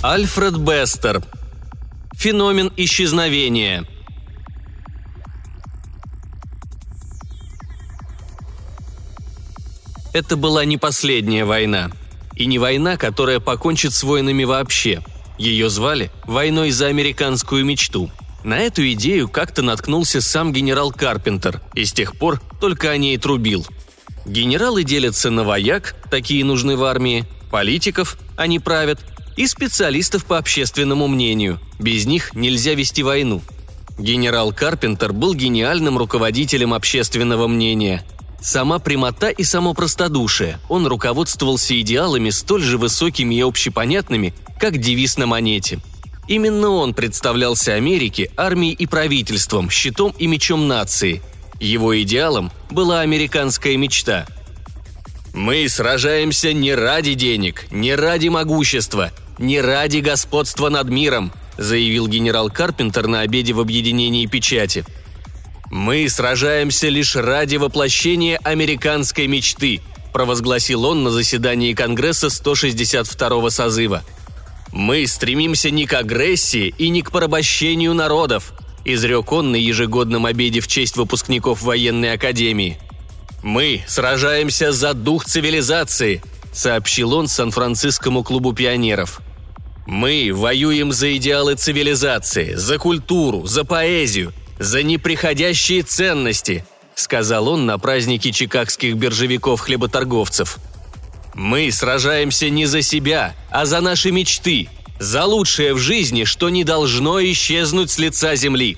Альфред Бестер. Феномен исчезновения. Это была не последняя война. И не война, которая покончит с войнами вообще. Ее звали «Войной за американскую мечту». На эту идею как-то наткнулся сам генерал Карпентер, и с тех пор только о ней трубил. Генералы делятся на вояк, такие нужны в армии, политиков, они правят, и специалистов по общественному мнению. Без них нельзя вести войну. Генерал Карпентер был гениальным руководителем общественного мнения. Сама прямота и само простодушие. Он руководствовался идеалами столь же высокими и общепонятными, как девиз на монете. Именно он представлялся Америке, армией и правительством, щитом и мечом нации. Его идеалом была американская мечта – мы сражаемся не ради денег, не ради могущества, не ради господства над миром», заявил генерал Карпентер на обеде в объединении печати. «Мы сражаемся лишь ради воплощения американской мечты», провозгласил он на заседании Конгресса 162-го созыва. «Мы стремимся не к агрессии и не к порабощению народов», изрек он на ежегодном обеде в честь выпускников военной академии. «Мы сражаемся за дух цивилизации», сообщил он Сан-Францискому клубу пионеров – мы воюем за идеалы цивилизации, за культуру, за поэзию, за неприходящие ценности», — сказал он на празднике чикагских биржевиков-хлеботорговцев. «Мы сражаемся не за себя, а за наши мечты, за лучшее в жизни, что не должно исчезнуть с лица земли».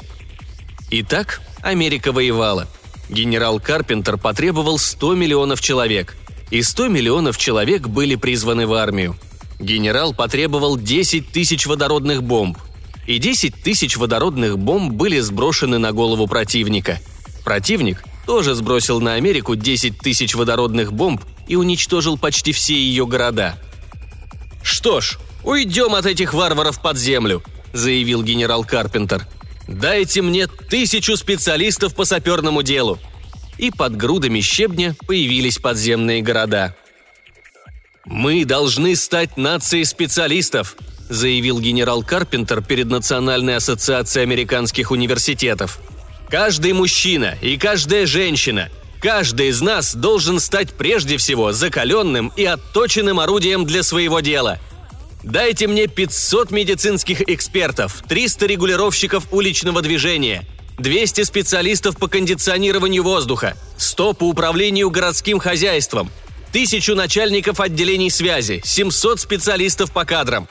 Итак, Америка воевала. Генерал Карпентер потребовал 100 миллионов человек, и 100 миллионов человек были призваны в армию – Генерал потребовал 10 тысяч водородных бомб. И 10 тысяч водородных бомб были сброшены на голову противника. Противник тоже сбросил на Америку 10 тысяч водородных бомб и уничтожил почти все ее города. «Что ж, уйдем от этих варваров под землю», – заявил генерал Карпентер. «Дайте мне тысячу специалистов по саперному делу». И под грудами щебня появились подземные города – «Мы должны стать нацией специалистов», заявил генерал Карпентер перед Национальной ассоциацией американских университетов. «Каждый мужчина и каждая женщина, каждый из нас должен стать прежде всего закаленным и отточенным орудием для своего дела. Дайте мне 500 медицинских экспертов, 300 регулировщиков уличного движения, 200 специалистов по кондиционированию воздуха, 100 по управлению городским хозяйством, тысячу начальников отделений связи, 700 специалистов по кадрам.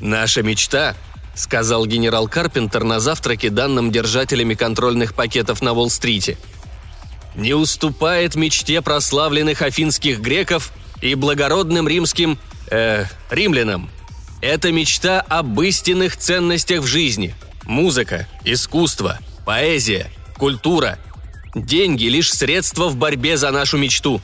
«Наша мечта», — сказал генерал Карпентер на завтраке данным держателями контрольных пакетов на Уолл-стрите, «не уступает мечте прославленных афинских греков и благородным римским... э... римлянам. Это мечта об истинных ценностях в жизни. Музыка, искусство, поэзия, культура. Деньги — лишь средства в борьбе за нашу мечту»,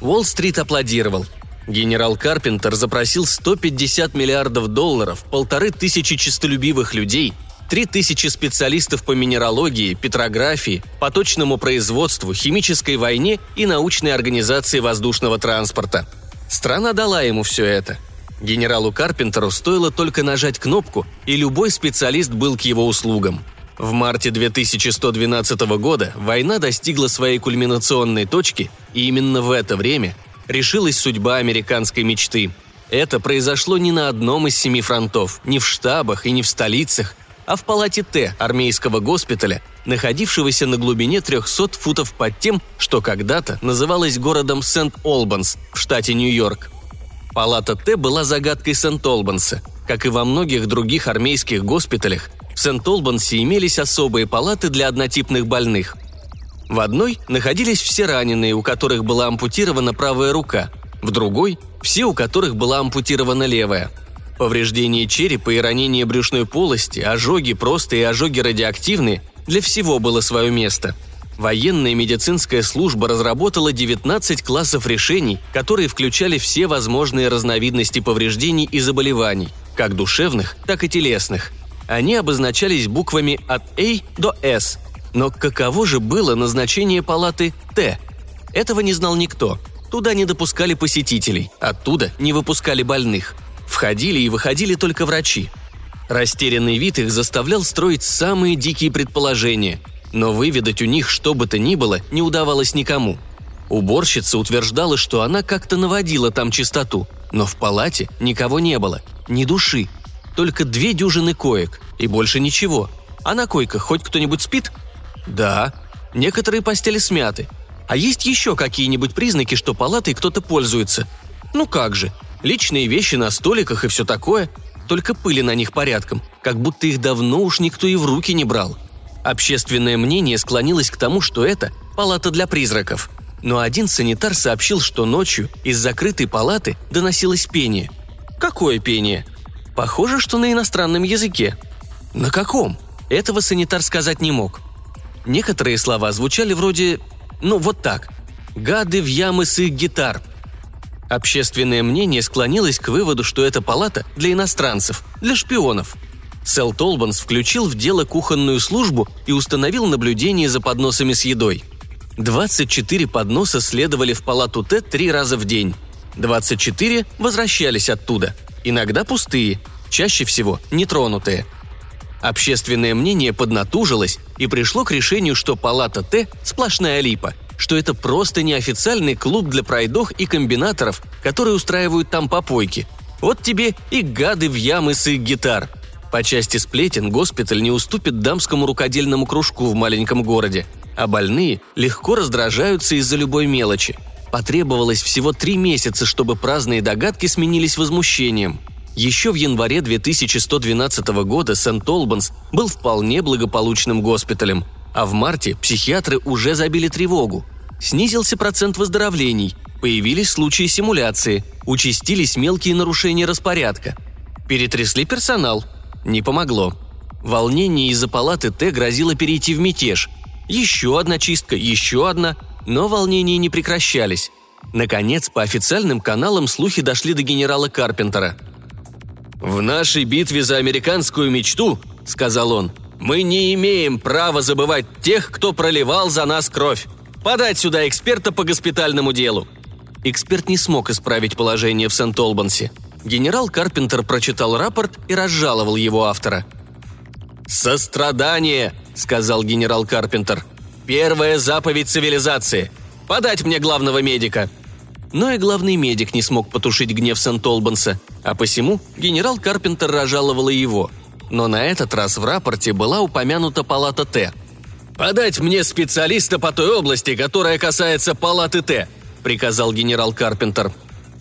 Уолл-стрит аплодировал. Генерал Карпентер запросил 150 миллиардов долларов, полторы тысячи честолюбивых людей, три тысячи специалистов по минералогии, петрографии, поточному производству, химической войне и научной организации воздушного транспорта. Страна дала ему все это. Генералу Карпентеру стоило только нажать кнопку, и любой специалист был к его услугам – в марте 2112 года война достигла своей кульминационной точки, и именно в это время решилась судьба американской мечты. Это произошло не на одном из семи фронтов, не в штабах и не в столицах, а в палате Т армейского госпиталя, находившегося на глубине 300 футов под тем, что когда-то называлось городом Сент-Олбанс в штате Нью-Йорк. Палата Т была загадкой Сент-Олбанса. Как и во многих других армейских госпиталях, в Сент-Олбансе имелись особые палаты для однотипных больных. В одной находились все раненые, у которых была ампутирована правая рука, в другой – все, у которых была ампутирована левая. Повреждение черепа и ранение брюшной полости, ожоги простые и ожоги радиоактивные – для всего было свое место – Военная медицинская служба разработала 19 классов решений, которые включали все возможные разновидности повреждений и заболеваний, как душевных, так и телесных они обозначались буквами от A до S. Но каково же было назначение палаты Т? Этого не знал никто. Туда не допускали посетителей, оттуда не выпускали больных. Входили и выходили только врачи. Растерянный вид их заставлял строить самые дикие предположения, но выведать у них что бы то ни было не удавалось никому. Уборщица утверждала, что она как-то наводила там чистоту, но в палате никого не было, ни души, только две дюжины коек и больше ничего. А на койках хоть кто-нибудь спит? Да. Некоторые постели смяты. А есть еще какие-нибудь признаки, что палатой кто-то пользуется? Ну как же, личные вещи на столиках и все такое – только пыли на них порядком, как будто их давно уж никто и в руки не брал. Общественное мнение склонилось к тому, что это палата для призраков. Но один санитар сообщил, что ночью из закрытой палаты доносилось пение. Какое пение? Похоже, что на иностранном языке. На каком? Этого санитар сказать не мог. Некоторые слова звучали вроде «ну вот так», «гады в ямы с их гитар», Общественное мнение склонилось к выводу, что это палата для иностранцев, для шпионов. Сэл Толбанс включил в дело кухонную службу и установил наблюдение за подносами с едой. 24 подноса следовали в палату Т три раза в день. 24 возвращались оттуда, иногда пустые, чаще всего нетронутые. Общественное мнение поднатужилось и пришло к решению, что палата Т – сплошная липа – что это просто неофициальный клуб для пройдох и комбинаторов, которые устраивают там попойки. Вот тебе и гады в ямы с их гитар. По части сплетен госпиталь не уступит дамскому рукодельному кружку в маленьком городе, а больные легко раздражаются из-за любой мелочи. Потребовалось всего три месяца, чтобы праздные догадки сменились возмущением. Еще в январе 2112 года Сент-Олбанс был вполне благополучным госпиталем – а в марте психиатры уже забили тревогу. Снизился процент выздоровлений, появились случаи симуляции, участились мелкие нарушения распорядка. Перетрясли персонал. Не помогло. Волнение из-за палаты Т грозило перейти в мятеж. Еще одна чистка, еще одна, но волнения не прекращались. Наконец, по официальным каналам слухи дошли до генерала Карпентера. «В нашей битве за американскую мечту», — сказал он, мы не имеем права забывать тех, кто проливал за нас кровь. Подать сюда эксперта по госпитальному делу». Эксперт не смог исправить положение в Сент-Олбансе. Генерал Карпентер прочитал рапорт и разжаловал его автора. «Сострадание», — сказал генерал Карпентер. «Первая заповедь цивилизации. Подать мне главного медика». Но и главный медик не смог потушить гнев Сент-Олбанса, а посему генерал Карпентер разжаловал и его — но на этот раз в рапорте была упомянута палата Т. «Подать мне специалиста по той области, которая касается палаты Т», – приказал генерал Карпентер.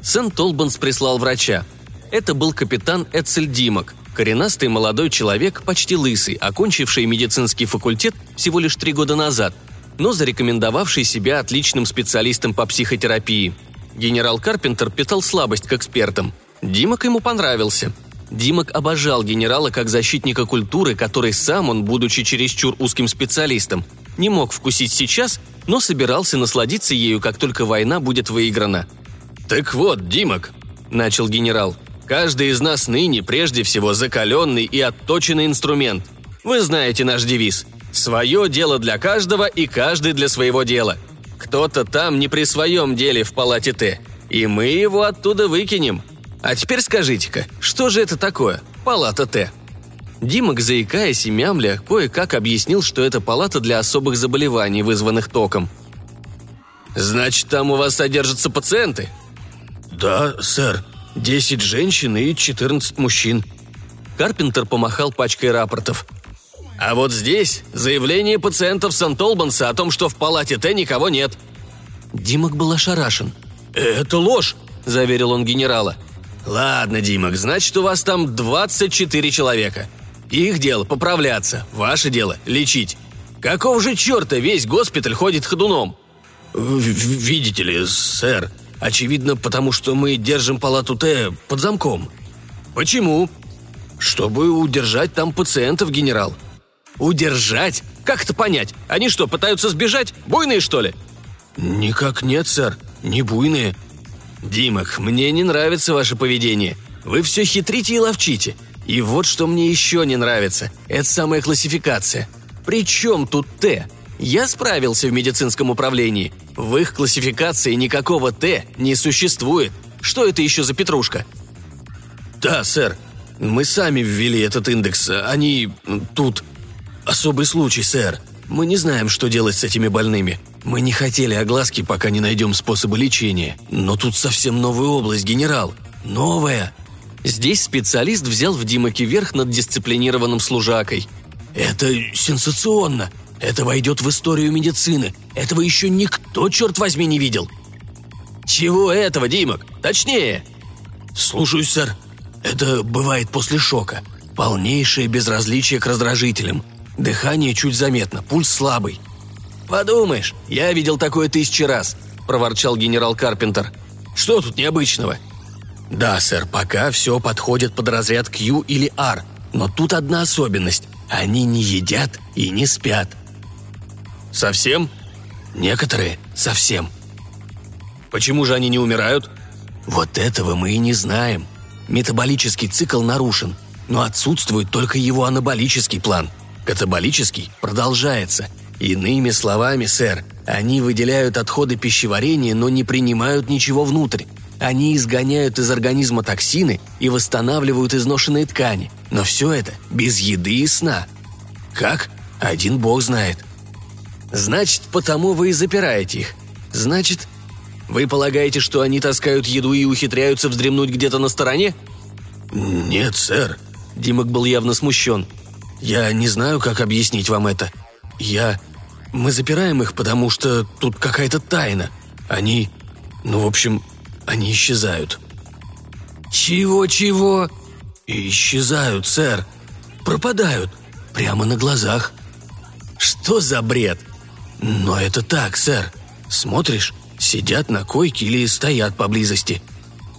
Сент-Олбанс прислал врача. Это был капитан Эцель Димок, коренастый молодой человек, почти лысый, окончивший медицинский факультет всего лишь три года назад, но зарекомендовавший себя отличным специалистом по психотерапии. Генерал Карпентер питал слабость к экспертам. Димок ему понравился – Димок обожал генерала как защитника культуры, который сам он, будучи чересчур узким специалистом, не мог вкусить сейчас, но собирался насладиться ею, как только война будет выиграна. «Так вот, Димок», – начал генерал, – «каждый из нас ныне прежде всего закаленный и отточенный инструмент. Вы знаете наш девиз – «Свое дело для каждого и каждый для своего дела». Кто-то там не при своем деле в палате Т, и мы его оттуда выкинем – а теперь скажите-ка, что же это такое? Палата Т. Димок, заикаясь и мямля, кое-как объяснил, что это палата для особых заболеваний, вызванных током. «Значит, там у вас содержатся пациенты?» «Да, сэр. Десять женщин и четырнадцать мужчин». Карпентер помахал пачкой рапортов. «А вот здесь заявление пациентов Сан-Толбанса о том, что в палате Т никого нет». Димок был ошарашен. «Это ложь», – заверил он генерала. «Ладно, Димок, значит, у вас там 24 человека. Их дело поправляться, ваше дело лечить. Какого же черта весь госпиталь ходит ходуном?» «Видите ли, сэр, очевидно, потому что мы держим палату Т под замком». «Почему?» «Чтобы удержать там пациентов, генерал». «Удержать? Как это понять? Они что, пытаются сбежать? Буйные, что ли?» «Никак нет, сэр, не буйные», «Димок, мне не нравится ваше поведение. Вы все хитрите и ловчите. И вот что мне еще не нравится. Это самая классификация. Причем тут Т? Я справился в медицинском управлении. В их классификации никакого Т не существует. Что это еще за петрушка?» Да, сэр. Мы сами ввели этот индекс. Они... тут... Особый случай, сэр. Мы не знаем, что делать с этими больными. Мы не хотели огласки, пока не найдем способы лечения. Но тут совсем новая область, генерал. Новая. Здесь специалист взял в Димаке верх над дисциплинированным служакой. Это сенсационно. Это войдет в историю медицины. Этого еще никто, черт возьми, не видел. Чего этого, Димок? Точнее. Слушаюсь, сэр. Это бывает после шока. Полнейшее безразличие к раздражителям. Дыхание чуть заметно, пульс слабый. «Подумаешь, я видел такое тысячи раз», – проворчал генерал Карпентер. «Что тут необычного?» «Да, сэр, пока все подходит под разряд Q или R, но тут одна особенность. Они не едят и не спят». «Совсем?» «Некоторые – совсем». «Почему же они не умирают?» «Вот этого мы и не знаем. Метаболический цикл нарушен, но отсутствует только его анаболический план. Катаболический продолжается. Иными словами, сэр, они выделяют отходы пищеварения, но не принимают ничего внутрь. Они изгоняют из организма токсины и восстанавливают изношенные ткани. Но все это без еды и сна. Как? Один бог знает. Значит, потому вы и запираете их. Значит, вы полагаете, что они таскают еду и ухитряются вздремнуть где-то на стороне? Нет, сэр. Димок был явно смущен. Я не знаю, как объяснить вам это. Я... Мы запираем их, потому что тут какая-то тайна. Они... Ну, в общем, они исчезают». «Чего-чего?» «Исчезают, сэр. Пропадают. Прямо на глазах». «Что за бред?» «Но это так, сэр. Смотришь, сидят на койке или стоят поблизости.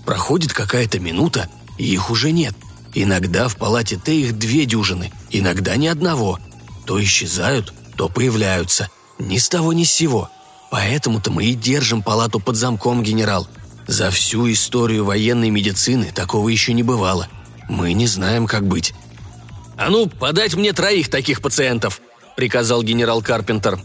Проходит какая-то минута, и их уже нет. Иногда в палате Т их две дюжины, иногда ни одного. То исчезают, то появляются. Ни с того ни с сего. Поэтому-то мы и держим палату под замком, генерал. За всю историю военной медицины такого еще не бывало. Мы не знаем, как быть». «А ну, подать мне троих таких пациентов!» – приказал генерал Карпентер.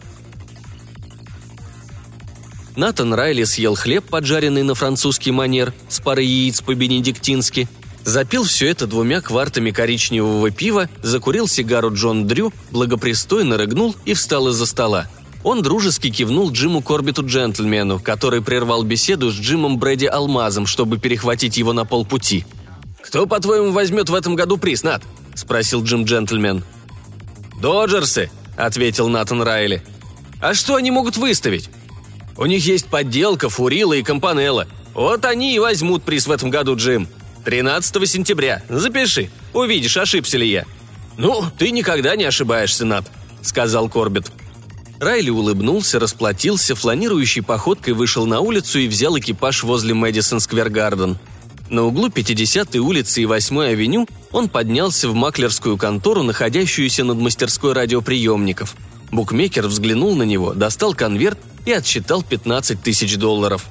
Натан Райли съел хлеб, поджаренный на французский манер, с парой яиц по-бенедиктински, запил все это двумя квартами коричневого пива, закурил сигару Джон Дрю, благопристойно рыгнул и встал из-за стола – он дружески кивнул Джиму Корбиту-джентльмену, который прервал беседу с Джимом Брэди Алмазом, чтобы перехватить его на полпути. «Кто, по-твоему, возьмет в этом году приз, Нат?» – спросил Джим-джентльмен. «Доджерсы», – ответил Натан Райли. «А что они могут выставить? У них есть подделка, Фурила и Компанелла. Вот они и возьмут приз в этом году, Джим. 13 сентября. Запиши. Увидишь, ошибся ли я». «Ну, ты никогда не ошибаешься, Нат», – сказал Корбит. Райли улыбнулся, расплатился, фланирующей походкой вышел на улицу и взял экипаж возле Мэдисон Сквер Гарден. На углу 50-й улицы и 8-й авеню он поднялся в маклерскую контору, находящуюся над мастерской радиоприемников. Букмекер взглянул на него, достал конверт и отсчитал 15 тысяч долларов.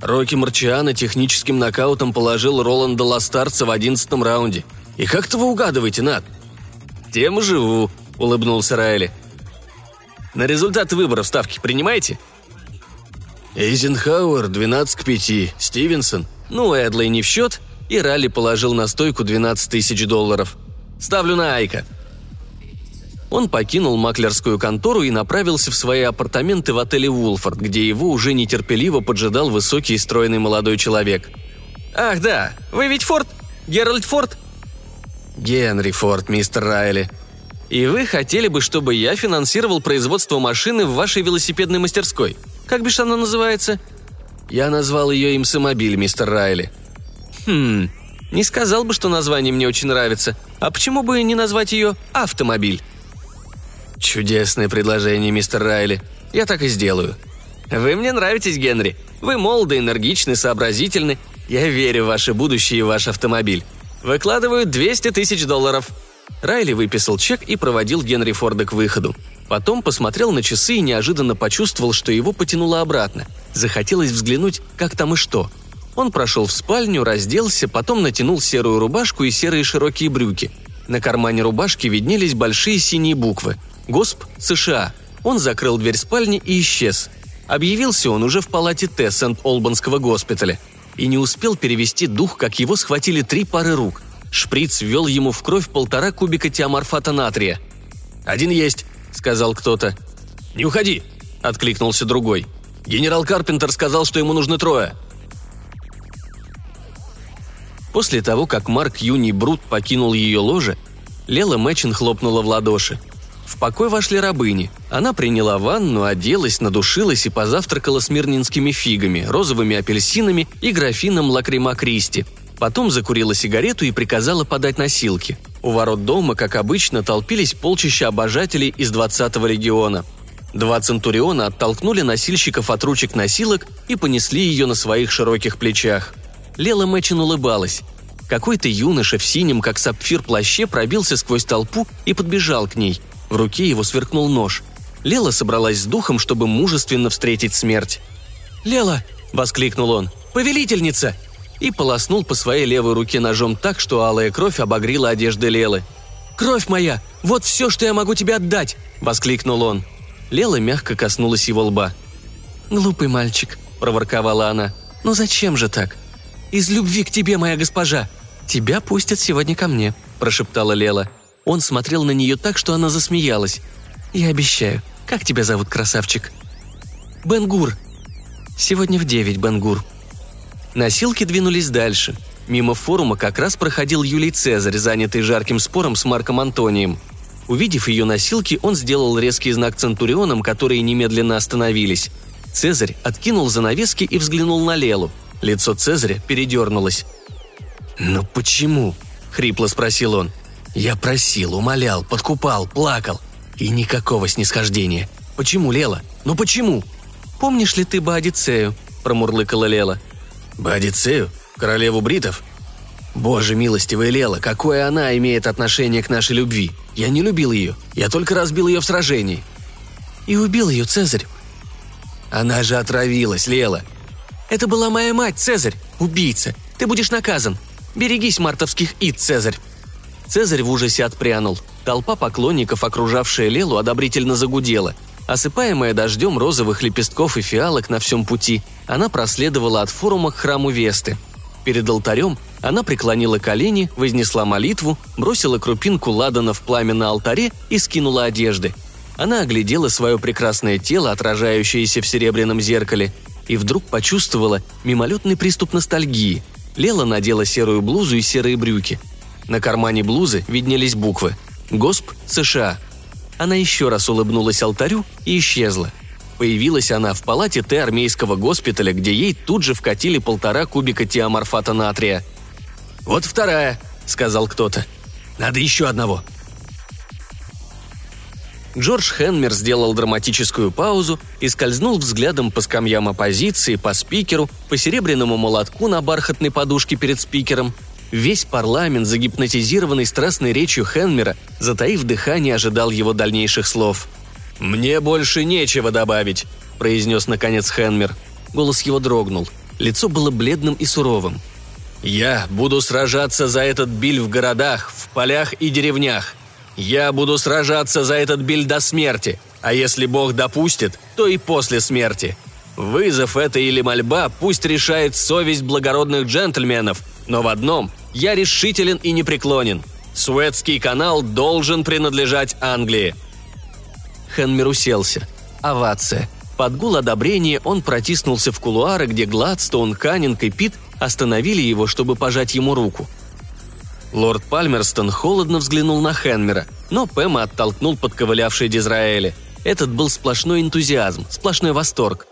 Рокки Марчиана техническим нокаутом положил Роланда Ластарца в 11 раунде. И как-то вы угадываете, Над? «Тем живу», — улыбнулся Райли. На результаты выборов ставки принимаете?» Эйзенхауэр 12 к 5, Стивенсон. Ну, Эдлей не в счет, и Ралли положил на стойку 12 тысяч долларов. Ставлю на Айка. Он покинул маклерскую контору и направился в свои апартаменты в отеле «Вулфорд», где его уже нетерпеливо поджидал высокий и стройный молодой человек. «Ах да, вы ведь Форд? Геральд Форд?» «Генри Форд, мистер Райли», и вы хотели бы, чтобы я финансировал производство машины в вашей велосипедной мастерской. Как бишь она называется?» Я назвал ее «Имсомобиль», мистер Райли. «Хм, не сказал бы, что название мне очень нравится. А почему бы не назвать ее «Автомобиль»?» «Чудесное предложение, мистер Райли. Я так и сделаю». «Вы мне нравитесь, Генри. Вы молоды, энергичны, сообразительны. Я верю в ваше будущее и ваш автомобиль. Выкладываю 200 тысяч долларов», Райли выписал чек и проводил Генри Форда к выходу. Потом посмотрел на часы и неожиданно почувствовал, что его потянуло обратно. Захотелось взглянуть, как там и что. Он прошел в спальню, разделся, потом натянул серую рубашку и серые широкие брюки. На кармане рубашки виднелись большие синие буквы. «Госп. США». Он закрыл дверь спальни и исчез. Объявился он уже в палате Т Сент-Олбанского госпиталя. и не успел перевести дух, как его схватили три пары рук. Шприц ввел ему в кровь полтора кубика тиаморфата натрия. «Один есть», — сказал кто-то. «Не уходи», — откликнулся другой. «Генерал Карпентер сказал, что ему нужны трое». После того, как Марк Юни Брут покинул ее ложе, Лела Мэчин хлопнула в ладоши. В покой вошли рабыни. Она приняла ванну, оделась, надушилась и позавтракала смирнинскими фигами, розовыми апельсинами и графином лакрима Кристи. Потом закурила сигарету и приказала подать носилки. У ворот дома, как обычно, толпились полчища обожателей из 20-го легиона. Два центуриона оттолкнули носильщиков от ручек носилок и понесли ее на своих широких плечах. Лела Мэчин улыбалась. Какой-то юноша в синем, как сапфир, плаще пробился сквозь толпу и подбежал к ней – в руке его сверкнул нож. Лела собралась с духом, чтобы мужественно встретить смерть. «Лела!» – воскликнул он. «Повелительница!» И полоснул по своей левой руке ножом так, что алая кровь обогрила одежды Лелы. «Кровь моя! Вот все, что я могу тебе отдать!» – воскликнул он. Лела мягко коснулась его лба. «Глупый мальчик», – проворковала она. «Но зачем же так?» «Из любви к тебе, моя госпожа!» «Тебя пустят сегодня ко мне», – прошептала Лела. Он смотрел на нее так, что она засмеялась. «Я обещаю. Как тебя зовут, красавчик?» «Бенгур». «Сегодня в девять, Бенгур». Носилки двинулись дальше. Мимо форума как раз проходил Юлий Цезарь, занятый жарким спором с Марком Антонием. Увидев ее носилки, он сделал резкий знак Центурионам, которые немедленно остановились. Цезарь откинул занавески и взглянул на Лелу. Лицо Цезаря передернулось. «Но почему?» – хрипло спросил он. Я просил, умолял, подкупал, плакал. И никакого снисхождения. Почему, Лела? Ну почему? Помнишь ли ты Баодицею? промурлыкала Лела. Баодицею? Королеву бритов? Боже милостивая Лела, какое она имеет отношение к нашей любви? Я не любил ее, я только разбил ее в сражении. И убил ее Цезарь. Она же отравилась, Лела. Это была моя мать, Цезарь, убийца. Ты будешь наказан. Берегись мартовских ид, Цезарь. Цезарь в ужасе отпрянул. Толпа поклонников, окружавшая Лелу, одобрительно загудела. Осыпаемая дождем розовых лепестков и фиалок на всем пути, она проследовала от форума к храму Весты. Перед алтарем она преклонила колени, вознесла молитву, бросила крупинку ладана в пламя на алтаре и скинула одежды. Она оглядела свое прекрасное тело, отражающееся в серебряном зеркале, и вдруг почувствовала мимолетный приступ ностальгии. Лела надела серую блузу и серые брюки – на кармане блузы виднелись буквы «Госп США». Она еще раз улыбнулась алтарю и исчезла. Появилась она в палате Т армейского госпиталя, где ей тут же вкатили полтора кубика тиаморфата натрия. «Вот вторая», — сказал кто-то. «Надо еще одного». Джордж Хенмер сделал драматическую паузу и скользнул взглядом по скамьям оппозиции, по спикеру, по серебряному молотку на бархатной подушке перед спикером, Весь парламент, загипнотизированный страстной речью Хенмера, затаив дыхание, ожидал его дальнейших слов. «Мне больше нечего добавить», – произнес наконец Хенмер. Голос его дрогнул. Лицо было бледным и суровым. «Я буду сражаться за этот биль в городах, в полях и деревнях. Я буду сражаться за этот биль до смерти, а если Бог допустит, то и после смерти. Вызов это или мольба пусть решает совесть благородных джентльменов, но в одном я решителен и непреклонен. Суэцкий канал должен принадлежать Англии». Хенмер уселся. Овация. Под гул одобрения он протиснулся в кулуары, где Гладстоун, Каннинг и Пит остановили его, чтобы пожать ему руку. Лорд Пальмерстон холодно взглянул на Хенмера, но Пэма оттолкнул подковылявший Дизраэля. Этот был сплошной энтузиазм, сплошной восторг.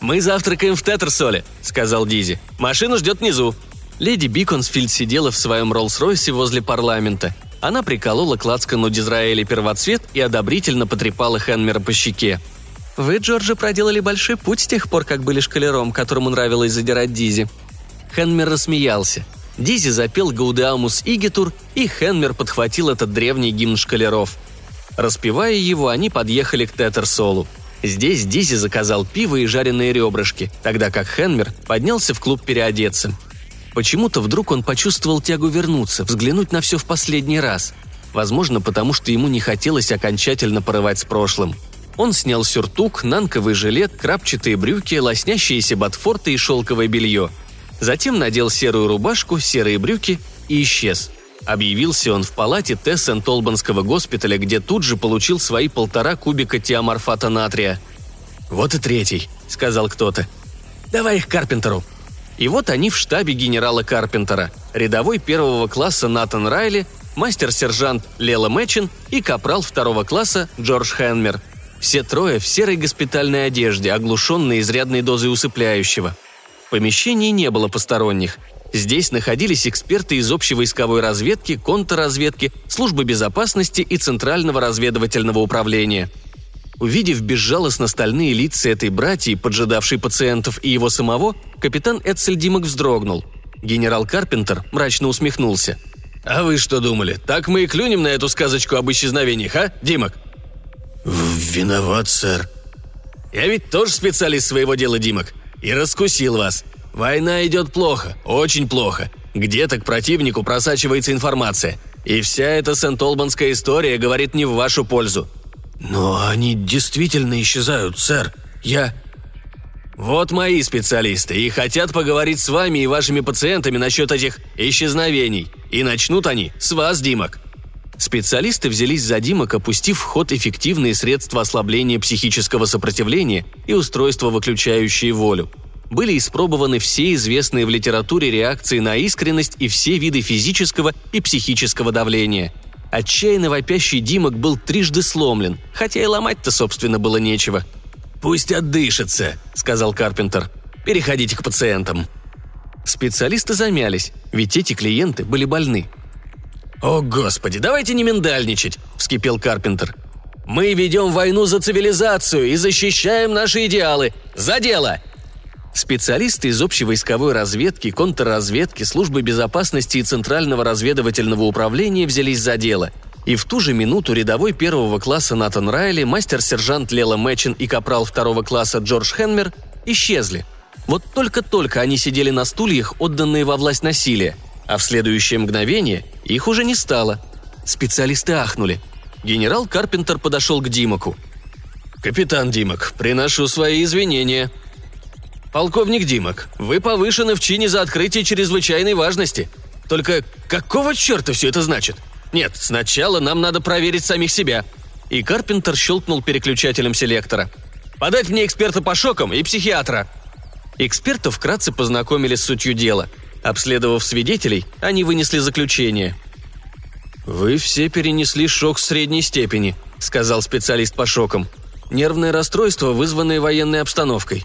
«Мы завтракаем в Тетерсоле», — сказал Дизи. «Машину ждет внизу. Леди Биконсфильд сидела в своем Роллс-Ройсе возле парламента. Она приколола к лацкану Дизраэля первоцвет и одобрительно потрепала Хенмера по щеке. «Вы, Джорджи, проделали большой путь с тех пор, как были шкалером, которому нравилось задирать Дизи». Хенмер рассмеялся. Дизи запел Гаудеамус Игитур, и Хенмер подхватил этот древний гимн шкалеров. Распевая его, они подъехали к Тетерсолу. Здесь Дизи заказал пиво и жареные ребрышки, тогда как Хенмер поднялся в клуб переодеться – Почему-то вдруг он почувствовал тягу вернуться, взглянуть на все в последний раз. Возможно, потому что ему не хотелось окончательно порывать с прошлым. Он снял сюртук, нанковый жилет, крапчатые брюки, лоснящиеся ботфорты и шелковое белье. Затем надел серую рубашку, серые брюки и исчез. Объявился он в палате Т. Сент-Олбанского госпиталя, где тут же получил свои полтора кубика тиаморфата натрия. «Вот и третий», — сказал кто-то. «Давай их Карпентеру». И вот они в штабе генерала Карпентера. Рядовой первого класса Натан Райли, мастер-сержант Лела Мэчин и капрал второго класса Джордж Хенмер. Все трое в серой госпитальной одежде, оглушенные изрядной дозой усыпляющего. В помещении не было посторонних. Здесь находились эксперты из общевойсковой разведки, контрразведки, службы безопасности и Центрального разведывательного управления. Увидев безжалостно стальные лица этой братьи, поджидавшей пациентов и его самого, капитан Эдсель Димок вздрогнул. Генерал Карпентер мрачно усмехнулся. «А вы что думали? Так мы и клюнем на эту сказочку об исчезновениях, а, Димок?» «Виноват, сэр». «Я ведь тоже специалист своего дела, Димок, и раскусил вас. Война идет плохо, очень плохо. Где-то к противнику просачивается информация. И вся эта Сент-Олбанская история говорит не в вашу пользу. Но они действительно исчезают, сэр. Я... Вот мои специалисты и хотят поговорить с вами и вашими пациентами насчет этих исчезновений. И начнут они с вас, Димок. Специалисты взялись за Димок, опустив в ход эффективные средства ослабления психического сопротивления и устройства, выключающие волю – были испробованы все известные в литературе реакции на искренность и все виды физического и психического давления. Отчаянно вопящий Димок был трижды сломлен, хотя и ломать-то, собственно, было нечего. «Пусть отдышится», — сказал Карпентер. «Переходите к пациентам». Специалисты замялись, ведь эти клиенты были больны. «О, Господи, давайте не миндальничать!» – вскипел Карпентер. «Мы ведем войну за цивилизацию и защищаем наши идеалы! За дело! Специалисты из общевойсковой разведки, контрразведки, службы безопасности и Центрального разведывательного управления взялись за дело. И в ту же минуту рядовой первого класса Натан Райли, мастер-сержант Лела Мэчин и капрал второго класса Джордж Хенмер исчезли. Вот только-только они сидели на стульях, отданные во власть насилия, а в следующее мгновение их уже не стало. Специалисты ахнули. Генерал Карпентер подошел к Димаку. «Капитан Димак, приношу свои извинения», «Полковник Димок, вы повышены в чине за открытие чрезвычайной важности. Только какого черта все это значит? Нет, сначала нам надо проверить самих себя». И Карпентер щелкнул переключателем селектора. «Подать мне эксперта по шокам и психиатра». Экспертов вкратце познакомили с сутью дела. Обследовав свидетелей, они вынесли заключение. «Вы все перенесли шок средней степени», — сказал специалист по шокам. «Нервное расстройство, вызванное военной обстановкой.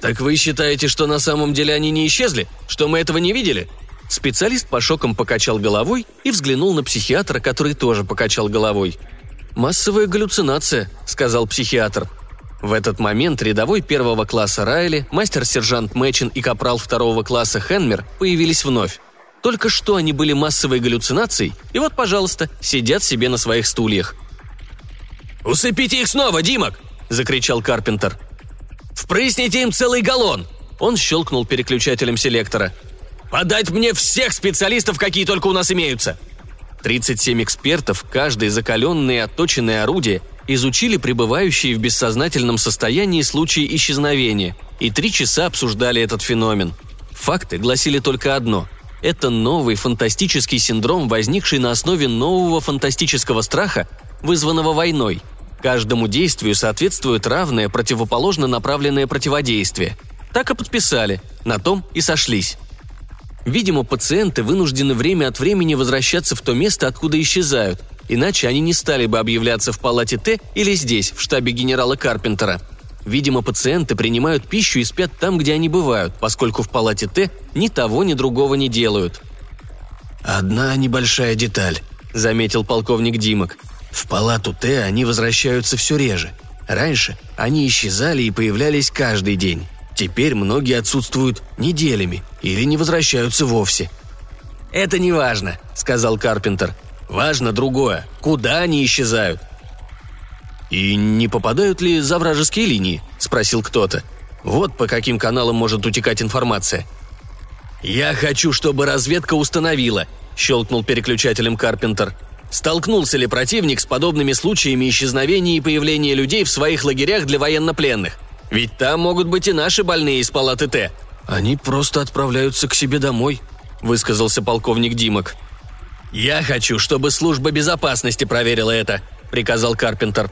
«Так вы считаете, что на самом деле они не исчезли? Что мы этого не видели?» Специалист по шокам покачал головой и взглянул на психиатра, который тоже покачал головой. «Массовая галлюцинация», — сказал психиатр. В этот момент рядовой первого класса Райли, мастер-сержант Мэчин и капрал второго класса Хенмер появились вновь. Только что они были массовой галлюцинацией, и вот, пожалуйста, сидят себе на своих стульях. «Усыпите их снова, Димок!» – закричал Карпентер. Впрысните им целый галлон!» Он щелкнул переключателем селектора. «Подать мне всех специалистов, какие только у нас имеются!» 37 экспертов, каждый закаленные и отточенные орудия, изучили пребывающие в бессознательном состоянии случаи исчезновения и три часа обсуждали этот феномен. Факты гласили только одно – это новый фантастический синдром, возникший на основе нового фантастического страха, вызванного войной – Каждому действию соответствует равное противоположно направленное противодействие. Так и подписали, на том и сошлись. Видимо, пациенты вынуждены время от времени возвращаться в то место, откуда исчезают, иначе они не стали бы объявляться в палате Т или здесь, в штабе генерала Карпентера. Видимо, пациенты принимают пищу и спят там, где они бывают, поскольку в палате Т ни того, ни другого не делают. «Одна небольшая деталь», — заметил полковник Димок. В палату Т они возвращаются все реже. Раньше они исчезали и появлялись каждый день. Теперь многие отсутствуют неделями или не возвращаются вовсе. «Это не важно», — сказал Карпентер. «Важно другое. Куда они исчезают?» «И не попадают ли за вражеские линии?» – спросил кто-то. «Вот по каким каналам может утекать информация». «Я хочу, чтобы разведка установила», – щелкнул переключателем Карпентер. Столкнулся ли противник с подобными случаями исчезновения и появления людей в своих лагерях для военнопленных? Ведь там могут быть и наши больные из палаты Т. Они просто отправляются к себе домой», – высказался полковник Димок. «Я хочу, чтобы служба безопасности проверила это», – приказал Карпентер.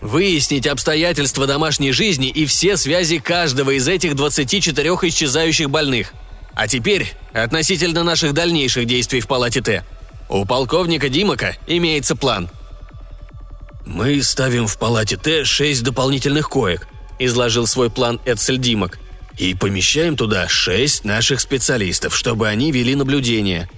«Выяснить обстоятельства домашней жизни и все связи каждого из этих 24 исчезающих больных. А теперь относительно наших дальнейших действий в палате Т. У полковника Димака имеется план». «Мы ставим в палате Т шесть дополнительных коек», – изложил свой план Эдсель Димак. «И помещаем туда шесть наших специалистов, чтобы они вели наблюдение.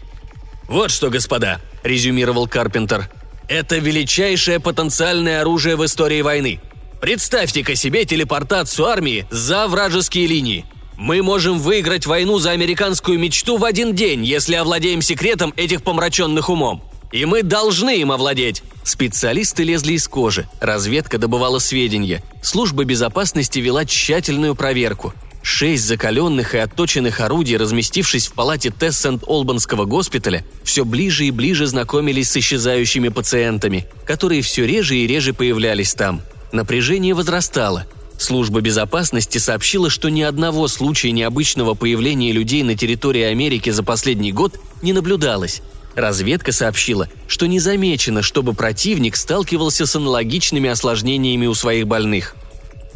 «Вот что, господа», – резюмировал Карпентер. «Это величайшее потенциальное оружие в истории войны. Представьте-ка себе телепортацию армии за вражеские линии. Мы можем выиграть войну за американскую мечту в один день, если овладеем секретом этих помраченных умом. И мы должны им овладеть. Специалисты лезли из кожи, разведка добывала сведения, служба безопасности вела тщательную проверку – Шесть закаленных и отточенных орудий, разместившись в палате Тесс Сент-Олбанского госпиталя, все ближе и ближе знакомились с исчезающими пациентами, которые все реже и реже появлялись там. Напряжение возрастало. Служба безопасности сообщила, что ни одного случая необычного появления людей на территории Америки за последний год не наблюдалось. Разведка сообщила, что не замечено, чтобы противник сталкивался с аналогичными осложнениями у своих больных.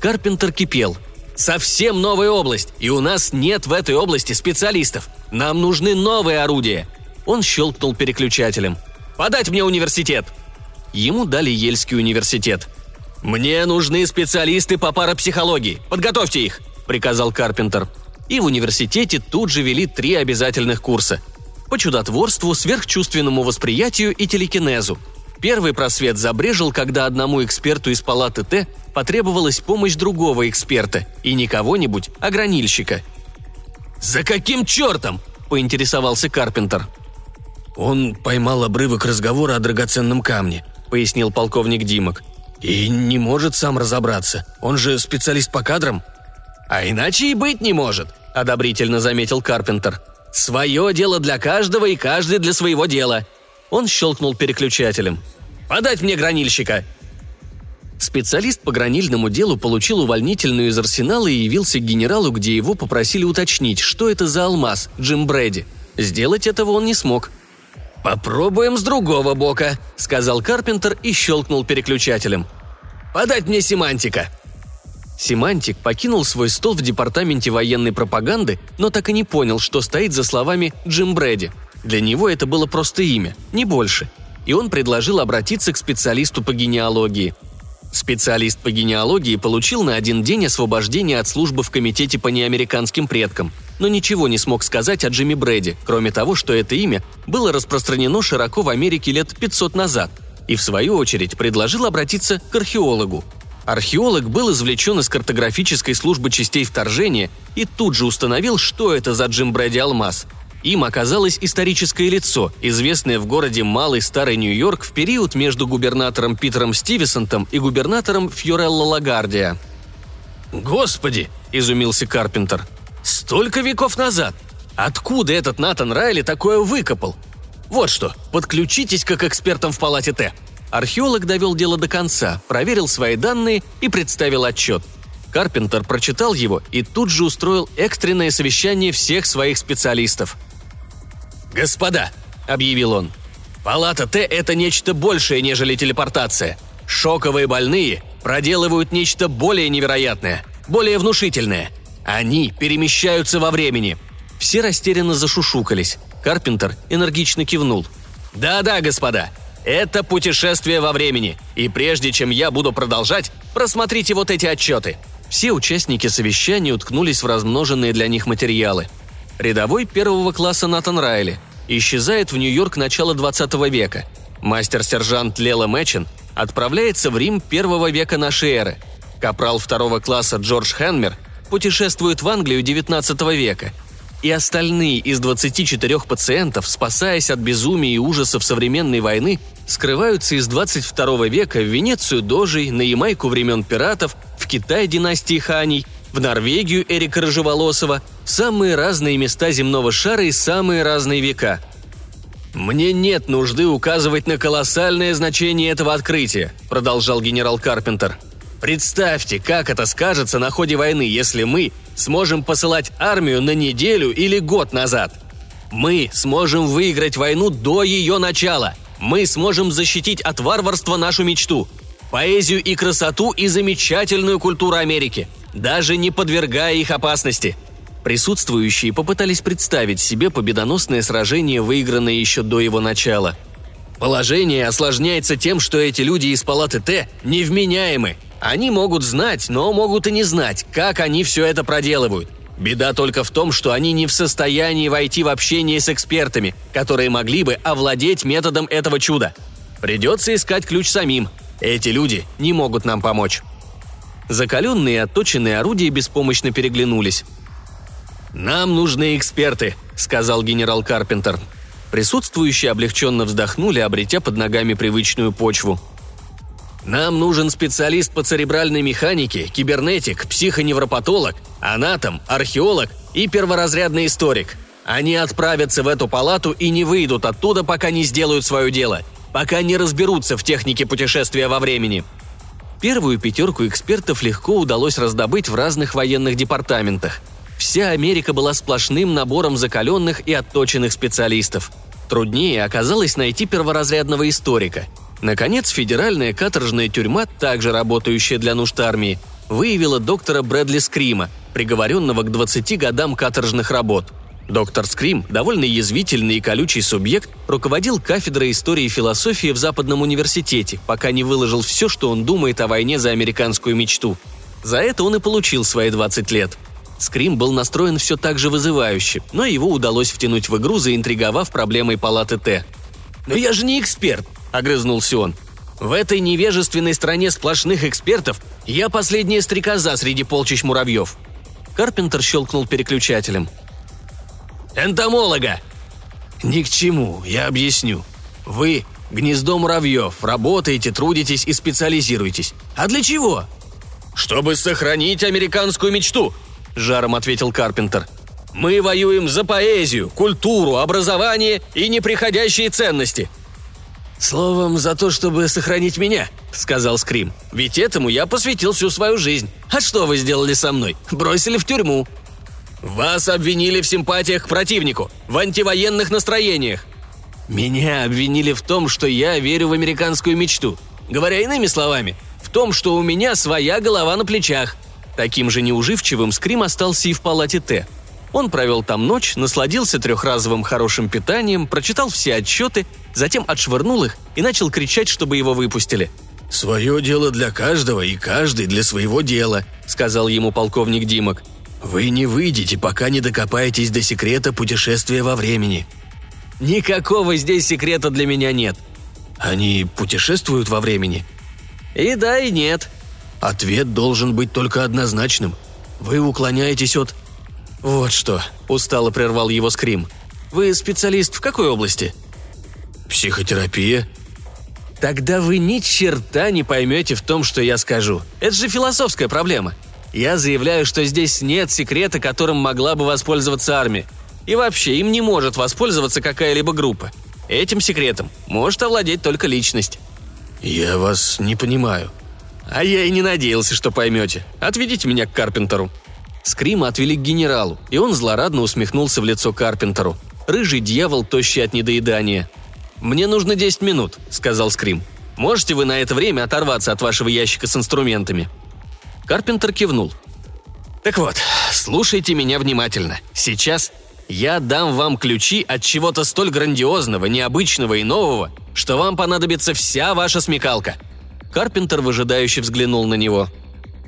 Карпентер кипел – Совсем новая область, и у нас нет в этой области специалистов. Нам нужны новые орудия. Он щелкнул переключателем. «Подать мне университет!» Ему дали Ельский университет. «Мне нужны специалисты по парапсихологии. Подготовьте их!» – приказал Карпентер. И в университете тут же вели три обязательных курса. По чудотворству, сверхчувственному восприятию и телекинезу – Первый просвет забрежил, когда одному эксперту из палаты Т потребовалась помощь другого эксперта, и не кого-нибудь, а гранильщика. «За каким чертом?» – поинтересовался Карпентер. «Он поймал обрывок разговора о драгоценном камне», – пояснил полковник Димок. «И не может сам разобраться. Он же специалист по кадрам». «А иначе и быть не может», – одобрительно заметил Карпентер. «Свое дело для каждого и каждый для своего дела. Он щелкнул переключателем. «Подать мне гранильщика!» Специалист по гранильному делу получил увольнительную из арсенала и явился к генералу, где его попросили уточнить, что это за алмаз, Джим Брэди. Сделать этого он не смог. «Попробуем с другого бока», — сказал Карпентер и щелкнул переключателем. «Подать мне семантика», Семантик покинул свой стол в департаменте военной пропаганды, но так и не понял, что стоит за словами «Джим Брэди». Для него это было просто имя, не больше. И он предложил обратиться к специалисту по генеалогии. Специалист по генеалогии получил на один день освобождение от службы в комитете по неамериканским предкам, но ничего не смог сказать о Джимми Брэди, кроме того, что это имя было распространено широко в Америке лет 500 назад, и в свою очередь предложил обратиться к археологу. Археолог был извлечен из картографической службы частей вторжения и тут же установил, что это за Джим Брэди алмаз – им оказалось историческое лицо, известное в городе Малый Старый Нью-Йорк в период между губернатором Питером Стивенсонтом и губернатором Фьорелло Лагардия. «Господи!» – изумился Карпентер. «Столько веков назад! Откуда этот Натан Райли такое выкопал? Вот что, подключитесь как экспертам в палате Т». Археолог довел дело до конца, проверил свои данные и представил отчет. Карпентер прочитал его и тут же устроил экстренное совещание всех своих специалистов – «Господа», — объявил он, — «палата Т — это нечто большее, нежели телепортация. Шоковые больные проделывают нечто более невероятное, более внушительное. Они перемещаются во времени». Все растерянно зашушукались. Карпентер энергично кивнул. «Да-да, господа, это путешествие во времени, и прежде чем я буду продолжать, просмотрите вот эти отчеты». Все участники совещания уткнулись в размноженные для них материалы – Рядовой первого класса Натан Райли исчезает в Нью-Йорк начала 20 века. Мастер-сержант Лела Мэчин отправляется в Рим первого века нашей эры. Капрал второго класса Джордж Хенмер путешествует в Англию 19 века. И остальные из 24 пациентов, спасаясь от безумия и ужасов современной войны, скрываются из 22 века в Венецию Дожей, на Ямайку времен пиратов, в Китай династии Ханей – в Норвегию Эрика Рыжеволосова, самые разные места земного шара и самые разные века. «Мне нет нужды указывать на колоссальное значение этого открытия», продолжал генерал Карпентер. Представьте, как это скажется на ходе войны, если мы сможем посылать армию на неделю или год назад. Мы сможем выиграть войну до ее начала. Мы сможем защитить от варварства нашу мечту. Поэзию и красоту и замечательную культуру Америки, даже не подвергая их опасности. Присутствующие попытались представить себе победоносное сражение, выигранное еще до его начала. Положение осложняется тем, что эти люди из палаты Т невменяемы. Они могут знать, но могут и не знать, как они все это проделывают – Беда только в том, что они не в состоянии войти в общение с экспертами, которые могли бы овладеть методом этого чуда. Придется искать ключ самим. Эти люди не могут нам помочь. Закаленные и отточенные орудия беспомощно переглянулись. «Нам нужны эксперты», — сказал генерал Карпентер. Присутствующие облегченно вздохнули, обретя под ногами привычную почву. Нам нужен специалист по церебральной механике, кибернетик, психоневропатолог, анатом, археолог и перворазрядный историк. Они отправятся в эту палату и не выйдут оттуда, пока не сделают свое дело, пока не разберутся в технике путешествия во времени. Первую пятерку экспертов легко удалось раздобыть в разных военных департаментах. Вся Америка была сплошным набором закаленных и отточенных специалистов. Труднее оказалось найти перворазрядного историка – Наконец, федеральная каторжная тюрьма, также работающая для нужд армии, выявила доктора Брэдли Скрима, приговоренного к 20 годам каторжных работ. Доктор Скрим, довольно язвительный и колючий субъект, руководил кафедрой истории и философии в Западном университете, пока не выложил все, что он думает о войне за американскую мечту. За это он и получил свои 20 лет. Скрим был настроен все так же вызывающе, но его удалось втянуть в игру, заинтриговав проблемой палаты Т. «Но я же не эксперт», – огрызнулся он. «В этой невежественной стране сплошных экспертов я последняя стрекоза среди полчищ муравьев». Карпентер щелкнул переключателем. «Энтомолога!» «Ни к чему, я объясню. Вы – гнездо муравьев, работаете, трудитесь и специализируетесь. А для чего?» «Чтобы сохранить американскую мечту», – жаром ответил Карпентер. «Мы воюем за поэзию, культуру, образование и неприходящие ценности – «Словом, за то, чтобы сохранить меня», — сказал Скрим. «Ведь этому я посвятил всю свою жизнь. А что вы сделали со мной? Бросили в тюрьму». «Вас обвинили в симпатиях к противнику, в антивоенных настроениях». «Меня обвинили в том, что я верю в американскую мечту. Говоря иными словами, в том, что у меня своя голова на плечах». Таким же неуживчивым Скрим остался и в палате Т. Он провел там ночь, насладился трехразовым хорошим питанием, прочитал все отчеты, затем отшвырнул их и начал кричать, чтобы его выпустили. «Свое дело для каждого и каждый для своего дела», — сказал ему полковник Димок. «Вы не выйдете, пока не докопаетесь до секрета путешествия во времени». «Никакого здесь секрета для меня нет». «Они путешествуют во времени?» «И да, и нет». «Ответ должен быть только однозначным. Вы уклоняетесь от «Вот что», – устало прервал его скрим. «Вы специалист в какой области?» «Психотерапия». «Тогда вы ни черта не поймете в том, что я скажу. Это же философская проблема. Я заявляю, что здесь нет секрета, которым могла бы воспользоваться армия. И вообще, им не может воспользоваться какая-либо группа. Этим секретом может овладеть только личность». «Я вас не понимаю». «А я и не надеялся, что поймете. Отведите меня к Карпентеру», Скрима отвели к генералу, и он злорадно усмехнулся в лицо Карпентеру. Рыжий дьявол, тощий от недоедания. «Мне нужно 10 минут», — сказал Скрим. «Можете вы на это время оторваться от вашего ящика с инструментами?» Карпентер кивнул. «Так вот, слушайте меня внимательно. Сейчас я дам вам ключи от чего-то столь грандиозного, необычного и нового, что вам понадобится вся ваша смекалка». Карпентер выжидающе взглянул на него –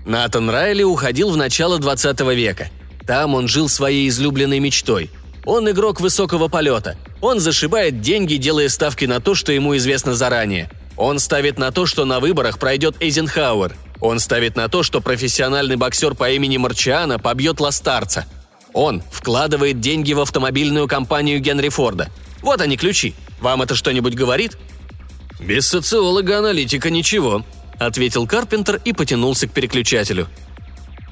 Натан Райли уходил в начало 20 века. Там он жил своей излюбленной мечтой. Он игрок высокого полета. Он зашибает деньги, делая ставки на то, что ему известно заранее. Он ставит на то, что на выборах пройдет Эйзенхауэр. Он ставит на то, что профессиональный боксер по имени Марчиана побьет Ластарца. Он вкладывает деньги в автомобильную компанию Генри Форда. Вот они ключи. Вам это что-нибудь говорит? Без социолога-аналитика ничего, – ответил Карпентер и потянулся к переключателю.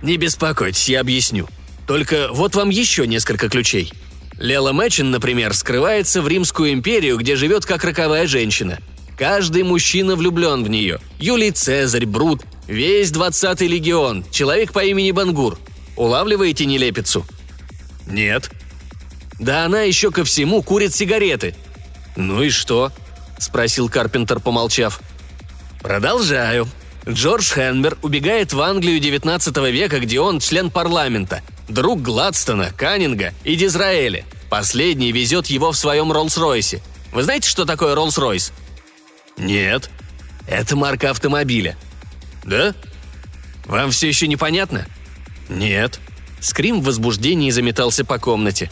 «Не беспокойтесь, я объясню. Только вот вам еще несколько ключей. Лела Мэчин, например, скрывается в Римскую империю, где живет как роковая женщина. Каждый мужчина влюблен в нее. Юлий Цезарь, Брут, весь двадцатый легион, человек по имени Бангур. Улавливаете нелепицу?» «Нет». «Да она еще ко всему курит сигареты». «Ну и что?» – спросил Карпентер, помолчав. «Продолжаю. Джордж Хенбер убегает в Англию XIX века, где он член парламента, друг Гладстона, Каннинга и Дизраэля. Последний везет его в своем Роллс-Ройсе. Вы знаете, что такое Роллс-Ройс?» «Нет». «Это марка автомобиля». «Да?» «Вам все еще непонятно?» «Нет». Скрим в возбуждении заметался по комнате.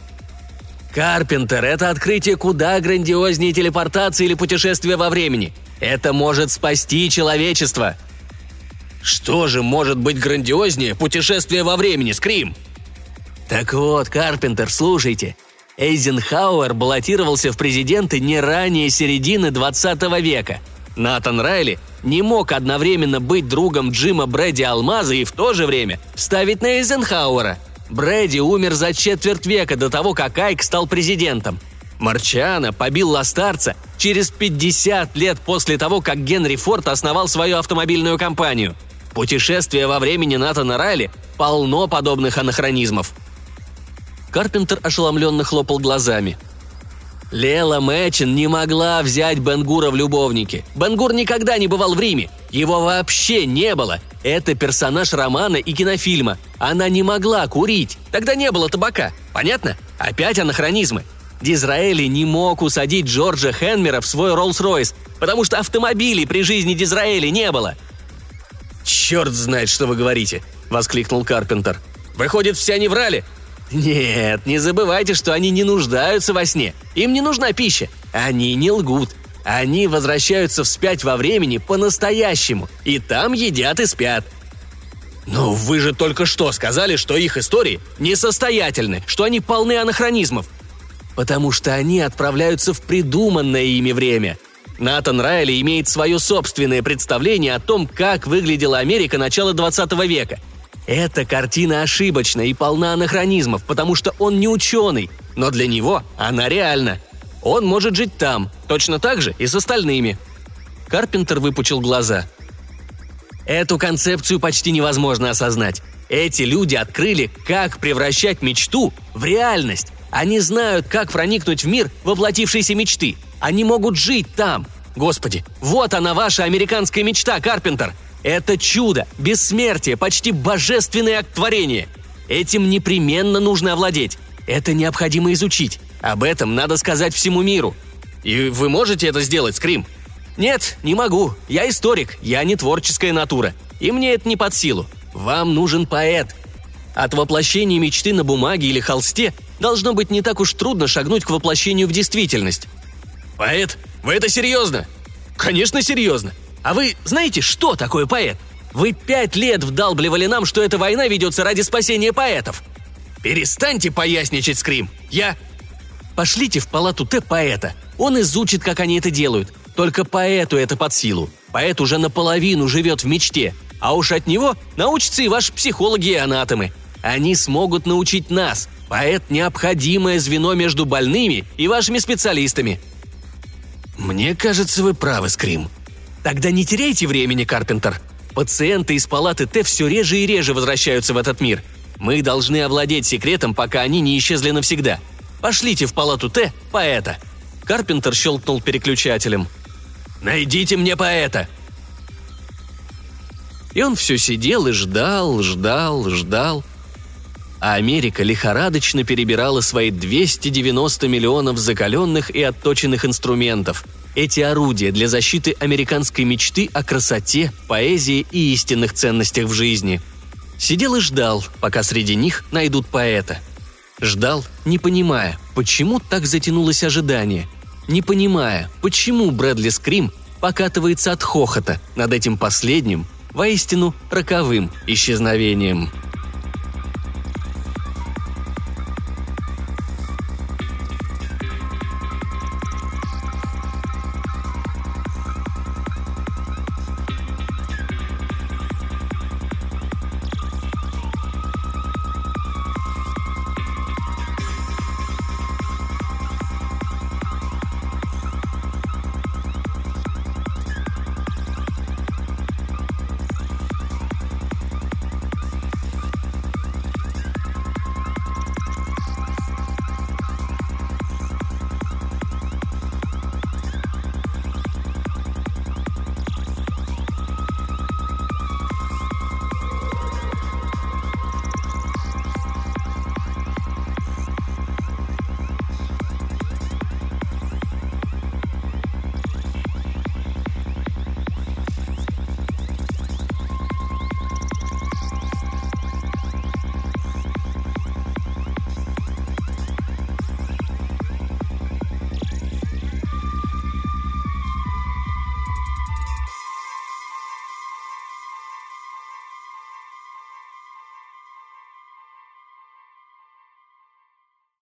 «Карпентер, это открытие куда грандиознее телепортации или путешествия во времени. Это может спасти человечество!» «Что же может быть грандиознее путешествия во времени, Скрим?» «Так вот, Карпентер, слушайте. Эйзенхауэр баллотировался в президенты не ранее середины 20 века. Натан Райли не мог одновременно быть другом Джима Брэди Алмаза и в то же время ставить на Эйзенхауэра. Брэди умер за четверть века до того, как Айк стал президентом. Марчана побил Ластарца через 50 лет после того, как Генри Форд основал свою автомобильную компанию. Путешествие во времени Натана Райли полно подобных анахронизмов. Карпентер ошеломленно хлопал глазами – Лела Мэчин не могла взять Бенгура в любовники. Бенгур никогда не бывал в Риме. Его вообще не было. Это персонаж романа и кинофильма. Она не могла курить. Тогда не было табака. Понятно? Опять анахронизмы. Дизраэли не мог усадить Джорджа Хенмера в свой Роллс-Ройс, потому что автомобилей при жизни Дизраэли не было. «Черт знает, что вы говорите!» – воскликнул Карпентер. «Выходит, все они врали? Нет, не забывайте, что они не нуждаются во сне. Им не нужна пища. Они не лгут. Они возвращаются вспять во времени по-настоящему. И там едят и спят. Но вы же только что сказали, что их истории несостоятельны, что они полны анахронизмов. Потому что они отправляются в придуманное ими время. Натан Райли имеет свое собственное представление о том, как выглядела Америка начала 20 века – эта картина ошибочна и полна анахронизмов, потому что он не ученый, но для него она реальна. Он может жить там, точно так же и с остальными. Карпентер выпучил глаза. Эту концепцию почти невозможно осознать. Эти люди открыли, как превращать мечту в реальность. Они знают, как проникнуть в мир воплотившейся мечты. Они могут жить там. Господи, вот она ваша американская мечта, Карпентер. Это чудо, бессмертие, почти божественный акт. Этим непременно нужно овладеть. Это необходимо изучить. Об этом надо сказать всему миру. И вы можете это сделать, Скрим? Нет, не могу. Я историк, я не творческая натура. И мне это не под силу. Вам нужен поэт. От воплощения мечты на бумаге или холсте должно быть не так уж трудно шагнуть к воплощению в действительность. Поэт? Вы это серьезно? Конечно, серьезно. А вы знаете, что такое поэт? Вы пять лет вдалбливали нам, что эта война ведется ради спасения поэтов. Перестаньте поясничать, Скрим. Я... Пошлите в палату Т поэта. Он изучит, как они это делают. Только поэту это под силу. Поэт уже наполовину живет в мечте. А уж от него научатся и ваши психологи и анатомы. Они смогут научить нас. Поэт – необходимое звено между больными и вашими специалистами. Мне кажется, вы правы, Скрим, Тогда не теряйте времени, Карпентер. Пациенты из палаты Т все реже и реже возвращаются в этот мир. Мы должны овладеть секретом, пока они не исчезли навсегда. Пошлите в палату Т поэта». Карпентер щелкнул переключателем. «Найдите мне поэта!» И он все сидел и ждал, ждал, ждал. А Америка лихорадочно перебирала свои 290 миллионов закаленных и отточенных инструментов – эти орудия для защиты американской мечты о красоте, поэзии и истинных ценностях в жизни. Сидел и ждал, пока среди них найдут поэта. Ждал, не понимая, почему так затянулось ожидание. Не понимая, почему Брэдли Скрим покатывается от хохота над этим последним, воистину роковым исчезновением.